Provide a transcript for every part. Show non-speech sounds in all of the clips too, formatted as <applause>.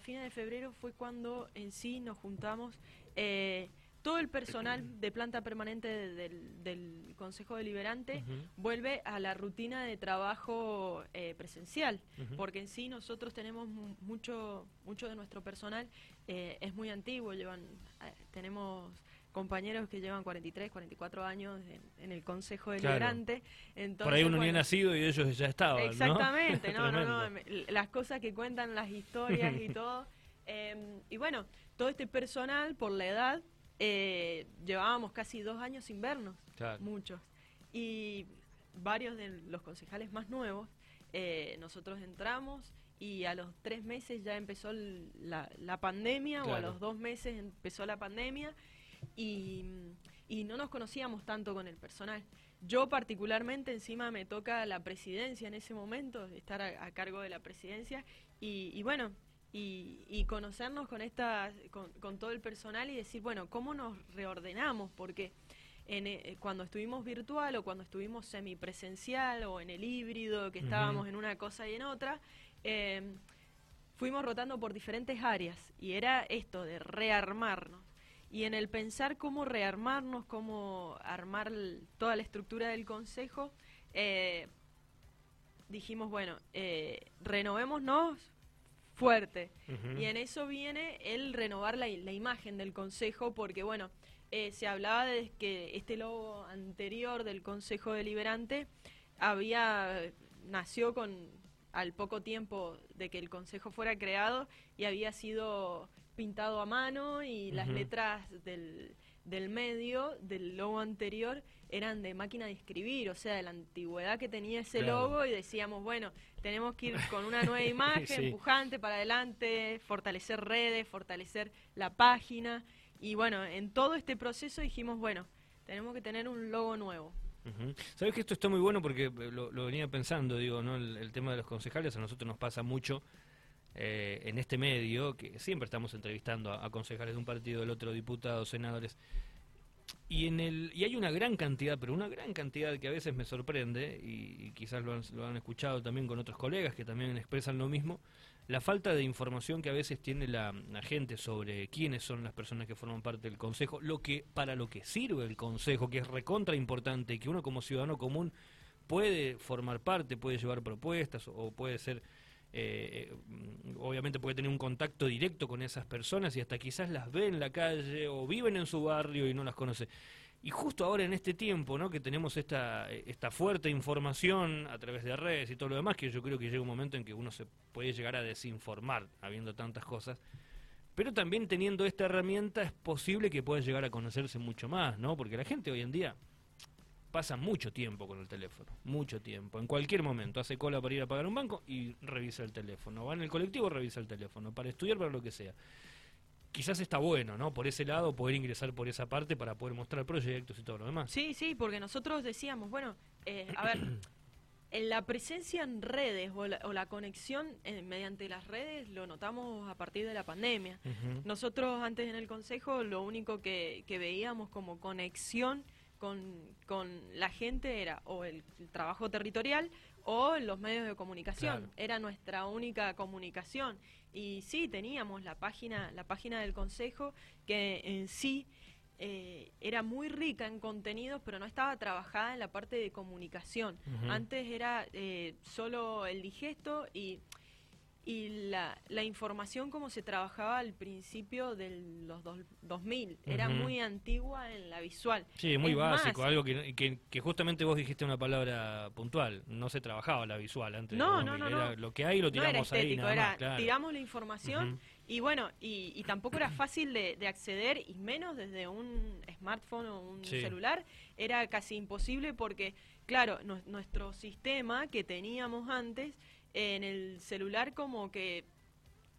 a fines de febrero fue cuando en sí nos juntamos eh, todo el personal de planta permanente del, del Consejo Deliberante vuelve a la rutina de trabajo eh, presencial, porque en sí nosotros tenemos mucho, mucho de nuestro personal eh, es muy antiguo, llevan, tenemos compañeros que llevan 43, 44 años en, el Consejo Deliberante. Entonces, Por ahí uno ni ha nacido y ellos ya estaban. Exactamente, <laughs> ¿no? no, no, las cosas que cuentan, las historias y <laughs> todo. Em, y bueno, todo este personal, por la edad, eh, llevábamos casi dos años sin vernos, muchos. Y varios de los concejales más nuevos, eh, nosotros entramos y a los tres meses ya empezó la, pandemia o a los dos meses empezó la pandemia y, no nos conocíamos tanto con el personal. Yo particularmente encima me toca la presidencia en ese momento, estar a, cargo de la presidencia y, bueno, y, conocernos con, esta, con, todo el personal y decir, bueno, ¿cómo nos reordenamos? Porque en, eh, cuando estuvimos virtual o cuando estuvimos semipresencial o en el híbrido, que estábamos en una cosa y en otra, eh, fuimos rotando por diferentes áreas y era esto de rearmarnos y en el pensar cómo rearmarnos, cómo armar toda la estructura del Consejo, eh, dijimos, bueno, eh, renovémonos fuerte. Y en eso viene el renovar la, imagen del Consejo, porque bueno, eh, se hablaba de que este logo anterior del Consejo Deliberante había nació con al poco tiempo de que el Consejo fuera creado y había sido pintado a mano y las letras del, del medio, del logo anterior, eran de máquina de escribir, o sea, de la antigüedad que tenía ese logo y decíamos, bueno, tenemos que ir con una nueva <laughs> imagen, empujante para adelante, fortalecer redes, fortalecer la página y bueno, en todo este proceso dijimos, bueno, tenemos que tener un logo nuevo. Sabes que esto está muy bueno porque lo, venía pensando, digo, ¿no? El, el, tema de los concejales a nosotros nos pasa mucho eh, en este medio, que siempre estamos entrevistando a, concejales de un partido, del otro, diputados, senadores, y, en el, y hay una gran cantidad, pero una gran cantidad que a veces me sorprende, y, quizás lo han, lo han, escuchado también con otros colegas que también expresan lo mismo, la falta de información que a veces tiene la, gente sobre quiénes son las personas que forman parte del Consejo, lo que para lo que sirve el Consejo, que es recontra importante que uno como ciudadano común puede formar parte, puede llevar propuestas o puede ser eh, obviamente puede tener un contacto directo con esas personas y hasta quizás las ve en la calle o viven en su barrio y no las conoce. Y justo ahora en este tiempo, ¿no? que tenemos esta, esta fuerte información a través de redes y todo lo demás, que yo creo que llega un momento en que uno se puede llegar a desinformar habiendo tantas cosas, pero también teniendo esta herramienta es posible que pueda llegar a conocerse mucho más, ¿no? Porque la gente hoy en día pasa mucho tiempo con el teléfono, mucho tiempo. En cualquier momento hace cola para ir a pagar un banco y revisa el teléfono. Va en el colectivo, revisa el teléfono. Para estudiar, para lo que sea. Quizás está bueno, ¿no? Por ese lado, poder ingresar por esa parte para poder mostrar proyectos y todo lo demás. Sí, sí, porque nosotros decíamos, bueno, eh, a ver, <coughs> en la presencia en redes o la, conexión eh, mediante las redes lo notamos a partir de la pandemia. Nosotros antes en el Consejo lo único que, que veíamos como conexión con, con la gente era o el, trabajo territorial o los medios de comunicación. Era nuestra única comunicación. Y sí, teníamos la página, la página del Consejo que en sí eh, era muy rica en contenidos, pero no estaba trabajada en la parte de comunicación. Antes era eh, solo el digesto y y la, la información como se trabajaba al principio de los 2000 era muy antigua en la visual. Sí, muy básico, algo que, que, justamente vos dijiste una palabra puntual, no se trabajaba la visual antes. No, no, no, Lo que hay lo tiramos ahí. Nada era, Tiramos la información y bueno, y, y, tampoco era fácil de, de, acceder y menos desde un smartphone o un celular, era casi imposible porque, claro, nuestro sistema que teníamos antes en el celular como que...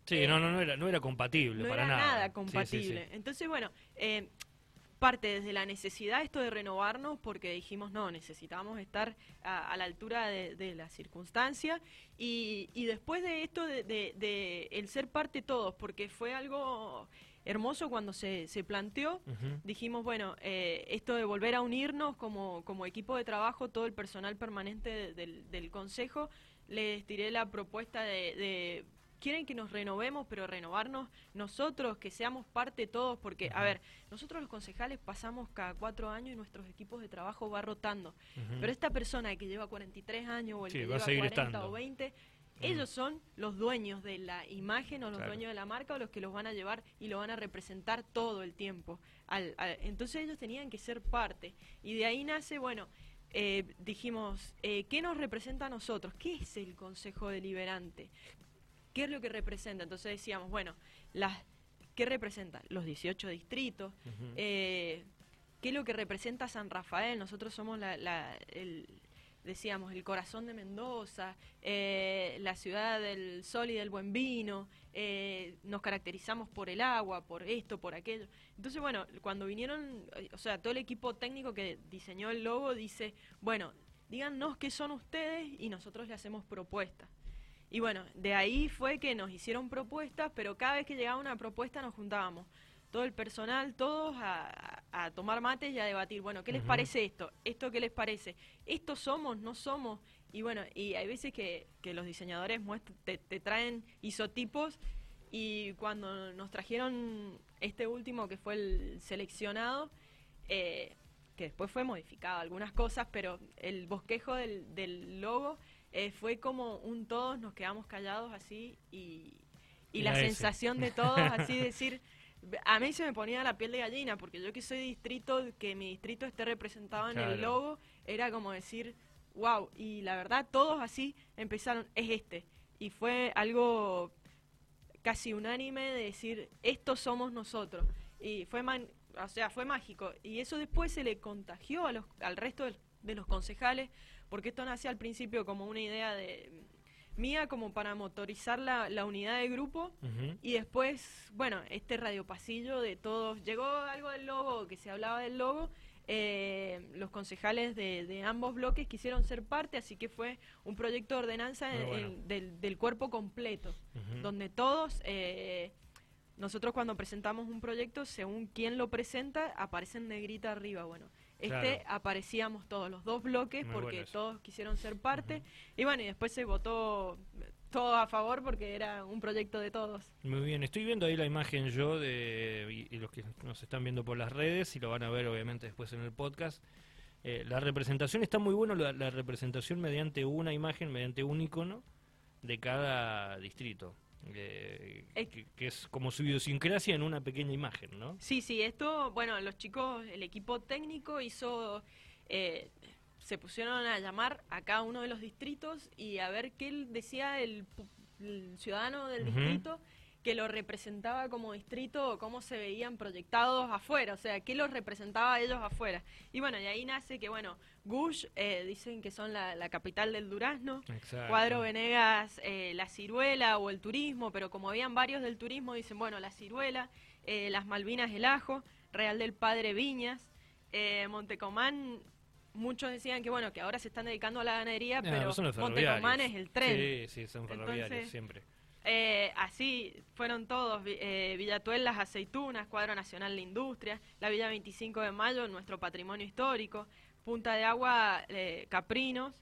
Sí, eh, no, no, no, era, no era compatible no para era nada. compatible. Entonces, bueno, eh, parte desde la necesidad esto de renovarnos porque dijimos, no, necesitamos estar a, la altura de, la circunstancia y, y, después de esto de, de, el ser parte todos, porque fue algo hermoso cuando se, se planteó. Dijimos, bueno, eh, esto de volver a unirnos como, como equipo de trabajo, todo el personal permanente del, del Consejo, les tiré la propuesta de, quieren que nos renovemos, pero renovarnos nosotros, que seamos parte todos, porque, a ver, nosotros los concejales pasamos cada cuatro años y nuestros equipos de trabajo va rotando, pero esta persona que lleva 43 años o el que lleva 40 o 20, ellos son los dueños de la imagen o los dueños de la marca o los que los van a llevar y lo van a representar todo el tiempo. entonces ellos tenían que ser parte. Y de ahí nace, bueno, eh, dijimos, eh, ¿qué nos representa a nosotros? ¿Qué es el Consejo Deliberante? ¿Qué es lo que representa? Entonces decíamos, bueno, las, ¿qué representa? Los 18 distritos. Eh, ¿Qué es lo que representa San Rafael? Nosotros somos la, el, decíamos, el corazón de Mendoza, la ciudad del sol y del buen vino, eh, nos caracterizamos por el agua, por esto, por aquello. Entonces, bueno, cuando vinieron, o sea, todo el equipo técnico que diseñó el logo dice, bueno, díganos qué son ustedes y nosotros le hacemos propuestas. Y bueno, de ahí fue que nos hicieron propuestas, pero cada vez que llegaba una propuesta nos juntábamos todo el personal, todos a, tomar mates y a debatir, bueno, ¿qué les parece esto? ¿Esto qué les parece? ¿Estos somos? ¿No somos? Y bueno, y hay veces que, que los diseñadores te, te, traen isotipos y cuando nos trajeron este último que fue el seleccionado, eh, que después fue modificado algunas cosas, pero el bosquejo del, del logo eh, fue como un todos nos quedamos callados así y, y la sensación de <laughs> todos así decir a mí se me ponía la piel de gallina, porque yo que soy distrito, que mi distrito esté representado en el logo, era como decir, wow, y la verdad todos así empezaron, es este. Y fue algo casi unánime de decir, estos somos nosotros. Y fue, o sea, fue mágico. Y eso después se le contagió a los, al resto de los concejales, porque esto nació al principio como una idea de mía como para motorizar la, la unidad de grupo. Y después, bueno, este radio pasillo de todos, llegó algo del logo, que se hablaba del logo, eh, los concejales de, de, ambos bloques quisieron ser parte, así que fue un proyecto de ordenanza del, del, cuerpo completo, donde todos... Eh, nosotros cuando presentamos un proyecto, según quién lo presenta, aparece en negrita arriba. Bueno, este aparecíamos todos los dos bloques porque todos quisieron ser parte y bueno y después se votó todo a favor porque era un proyecto de todos. Muy bien, estoy viendo ahí la imagen yo de y, los que nos están viendo por las redes y lo van a ver obviamente después en el podcast. Eh, la representación está muy buena, la, representación mediante una imagen, mediante un icono de cada distrito. Eh, que, es como su idiosincrasia en una pequeña imagen, ¿no? Sí, sí, esto, bueno, los chicos, el equipo técnico hizo, eh, se pusieron a llamar a cada uno de los distritos y a ver qué decía el, ciudadano del distrito que lo representaba como distrito o cómo se veían proyectados afuera, o sea, qué los representaba a ellos afuera. Y bueno, y ahí nace que, bueno, Gush eh, dicen que son la, capital del durazno, Cuadro Venegas eh, la ciruela o el turismo, pero como habían varios del turismo, dicen, bueno, la ciruela, eh, las Malvinas el ajo, Real del Padre Viñas, Montecomán muchos decían que bueno que ahora se están dedicando a la ganadería, ah, pero Montecomán es el tren. Sí, sí, son ferroviarios siempre. Eh, así fueron todos, eh, Villatuel, las aceitunas, Cuadro Nacional de Industria, la Villa 25 de Mayo, nuestro patrimonio histórico, Punta de Agua, eh, Caprinos,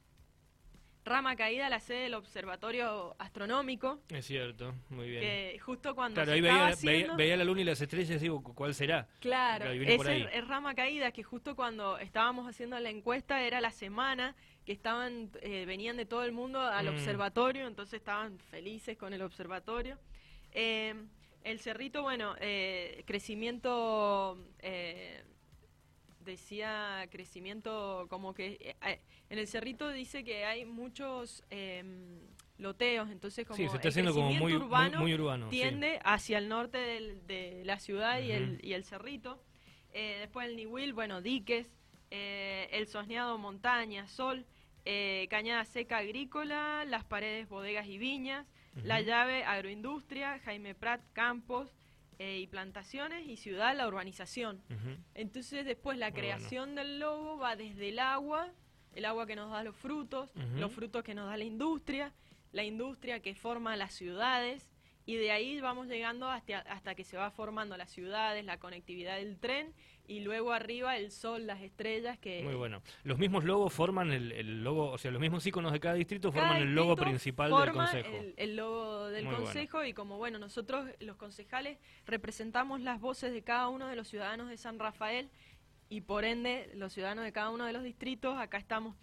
Rama Caída, la sede del Observatorio Astronómico. Es cierto, muy bien. Que justo cuando claro, ahí veía, la luna y las estrellas y digo, ¿cuál será? Claro, es, es Rama Caída, que justo cuando estábamos haciendo la encuesta era la semana que estaban, eh, venían de todo el mundo al mm. observatorio, entonces estaban felices con el observatorio. Eh, el cerrito, bueno, eh, crecimiento, decía crecimiento como que en el cerrito dice que hay muchos loteos, entonces como sí, se está haciendo como muy urbano, tiende hacia el norte de la ciudad y, el, y el cerrito. después el Niwil, bueno, diques, el sosneado montaña, sol. Eh, cañada seca agrícola, las paredes bodegas y viñas, la llave agroindustria, Jaime Prat campos eh, y plantaciones y ciudad la urbanización. Entonces después la creación del logo va desde el agua, el agua que nos da los frutos, los frutos que nos da la industria, la industria que forma las ciudades y de ahí vamos llegando hasta, hasta que se va formando las ciudades, la conectividad del tren y luego arriba el sol, las estrellas que... Muy bueno. Los mismos logos forman el, logo, o sea, los mismos iconos de cada distrito forman el logo principal del consejo. El, el logo del consejo y como bueno, nosotros los concejales representamos las voces de cada uno de los ciudadanos de San Rafael y por ende los ciudadanos de cada uno de los distritos, acá estamos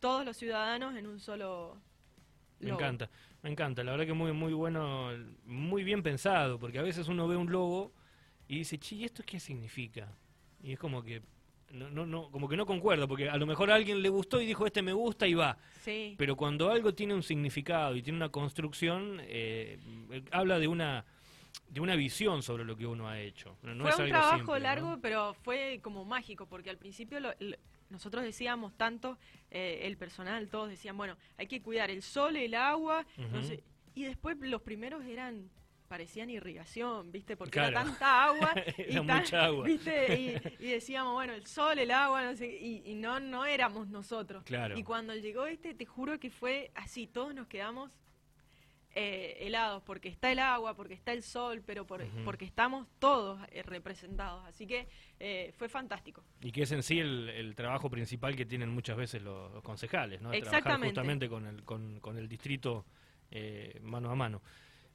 todos los ciudadanos en un solo... Me encanta, me encanta, la verdad que muy muy bueno, muy bien pensado, porque a veces uno ve un logo y dice, chi, ¿esto qué significa? Y es como que no, no, no, como que no concuerdo, porque a lo mejor a alguien le gustó y dijo este me gusta y va. Sí. Pero cuando algo tiene un significado y tiene una construcción, eh, habla de una de una visión sobre lo que uno ha hecho. No, fue un trabajo largo, pero fue como mágico, porque al principio nosotros decíamos tanto, eh, el personal, todos decían, bueno, hay que cuidar el sol, el agua, y después los primeros eran parecían irrigación, ¿viste? Porque era tanta agua. <laughs> y mucha agua. ¿viste? Y, decíamos, bueno, el sol, el agua, no sé, y, no, no éramos nosotros. Claro. Y cuando llegó este, te juro que fue así, todos nos quedamos eh, helados, porque está el agua, porque está el sol, pero porque estamos todos eh, representados. Así que eh, fue fantástico. Y que es en sí el, trabajo principal que tienen muchas veces los, concejales, ¿no? Exactamente. Trabajar justamente con el, con, con el distrito mano a mano.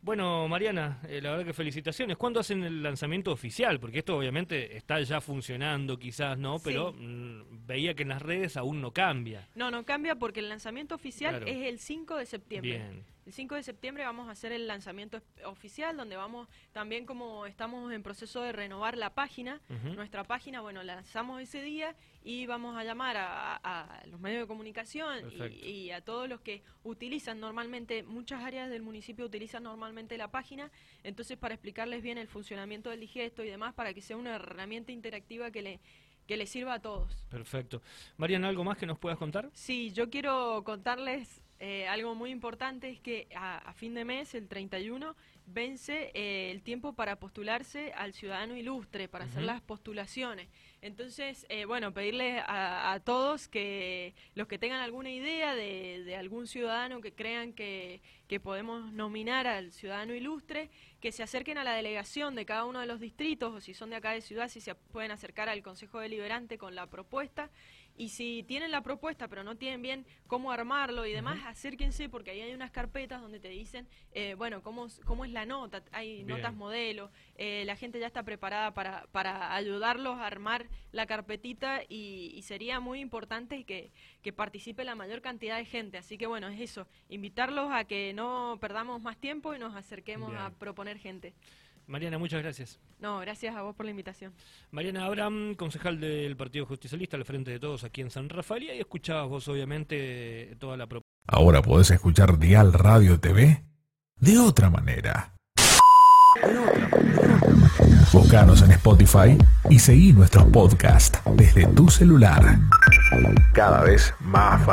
Bueno, Mariana, eh, la verdad que felicitaciones. ¿Cuándo hacen el lanzamiento oficial? Porque esto obviamente está ya funcionando, quizás no, pero mm, veía que en las redes aún no cambia. No, no cambia porque el lanzamiento oficial es el 5 de septiembre. Bien. El 5 de septiembre vamos a hacer el lanzamiento oficial, donde vamos, también como estamos en proceso de renovar la página, nuestra página, bueno, lanzamos ese día y vamos a llamar a, los medios de comunicación y, a todos los que utilizan normalmente, muchas áreas del municipio utilizan normalmente la página, entonces para explicarles bien el funcionamiento del digesto y demás, para que sea una herramienta interactiva que le que le sirva a todos. Perfecto. Mariana, ¿algo más que nos puedas contar? Sí, yo quiero contarles eh, algo muy importante es que a, fin de mes, el 31, vence eh, el tiempo para postularse al ciudadano ilustre, para hacer las postulaciones. Entonces, eh, bueno, pedirles a, todos que los que tengan alguna idea de, algún ciudadano que crean que, que, podemos nominar al ciudadano ilustre, que se acerquen a la delegación de cada uno de los distritos, o si son de acá de ciudad, si se pueden acercar al Consejo Deliberante con la propuesta. Y si tienen la propuesta pero no tienen bien cómo armarlo y demás, acérquense porque ahí hay unas carpetas donde te dicen, eh, bueno, cómo, cómo es la nota, hay notas modelo, eh, la gente ya está preparada para, para ayudarlos a armar la carpetita y, sería muy importante que, que participe la mayor cantidad de gente. Así que bueno, es eso, invitarlos a que no perdamos más tiempo y nos acerquemos a proponer gente. Mariana, muchas gracias. No, gracias a vos por la invitación. Mariana Abraham, concejal del Partido Justicialista, al frente de todos aquí en San Rafael, y escuchabas vos, obviamente, toda la propuesta. Ahora podés escuchar Dial Radio TV de otra manera. Búscanos en Spotify y seguí nuestros podcasts desde tu celular. Cada vez más fácil.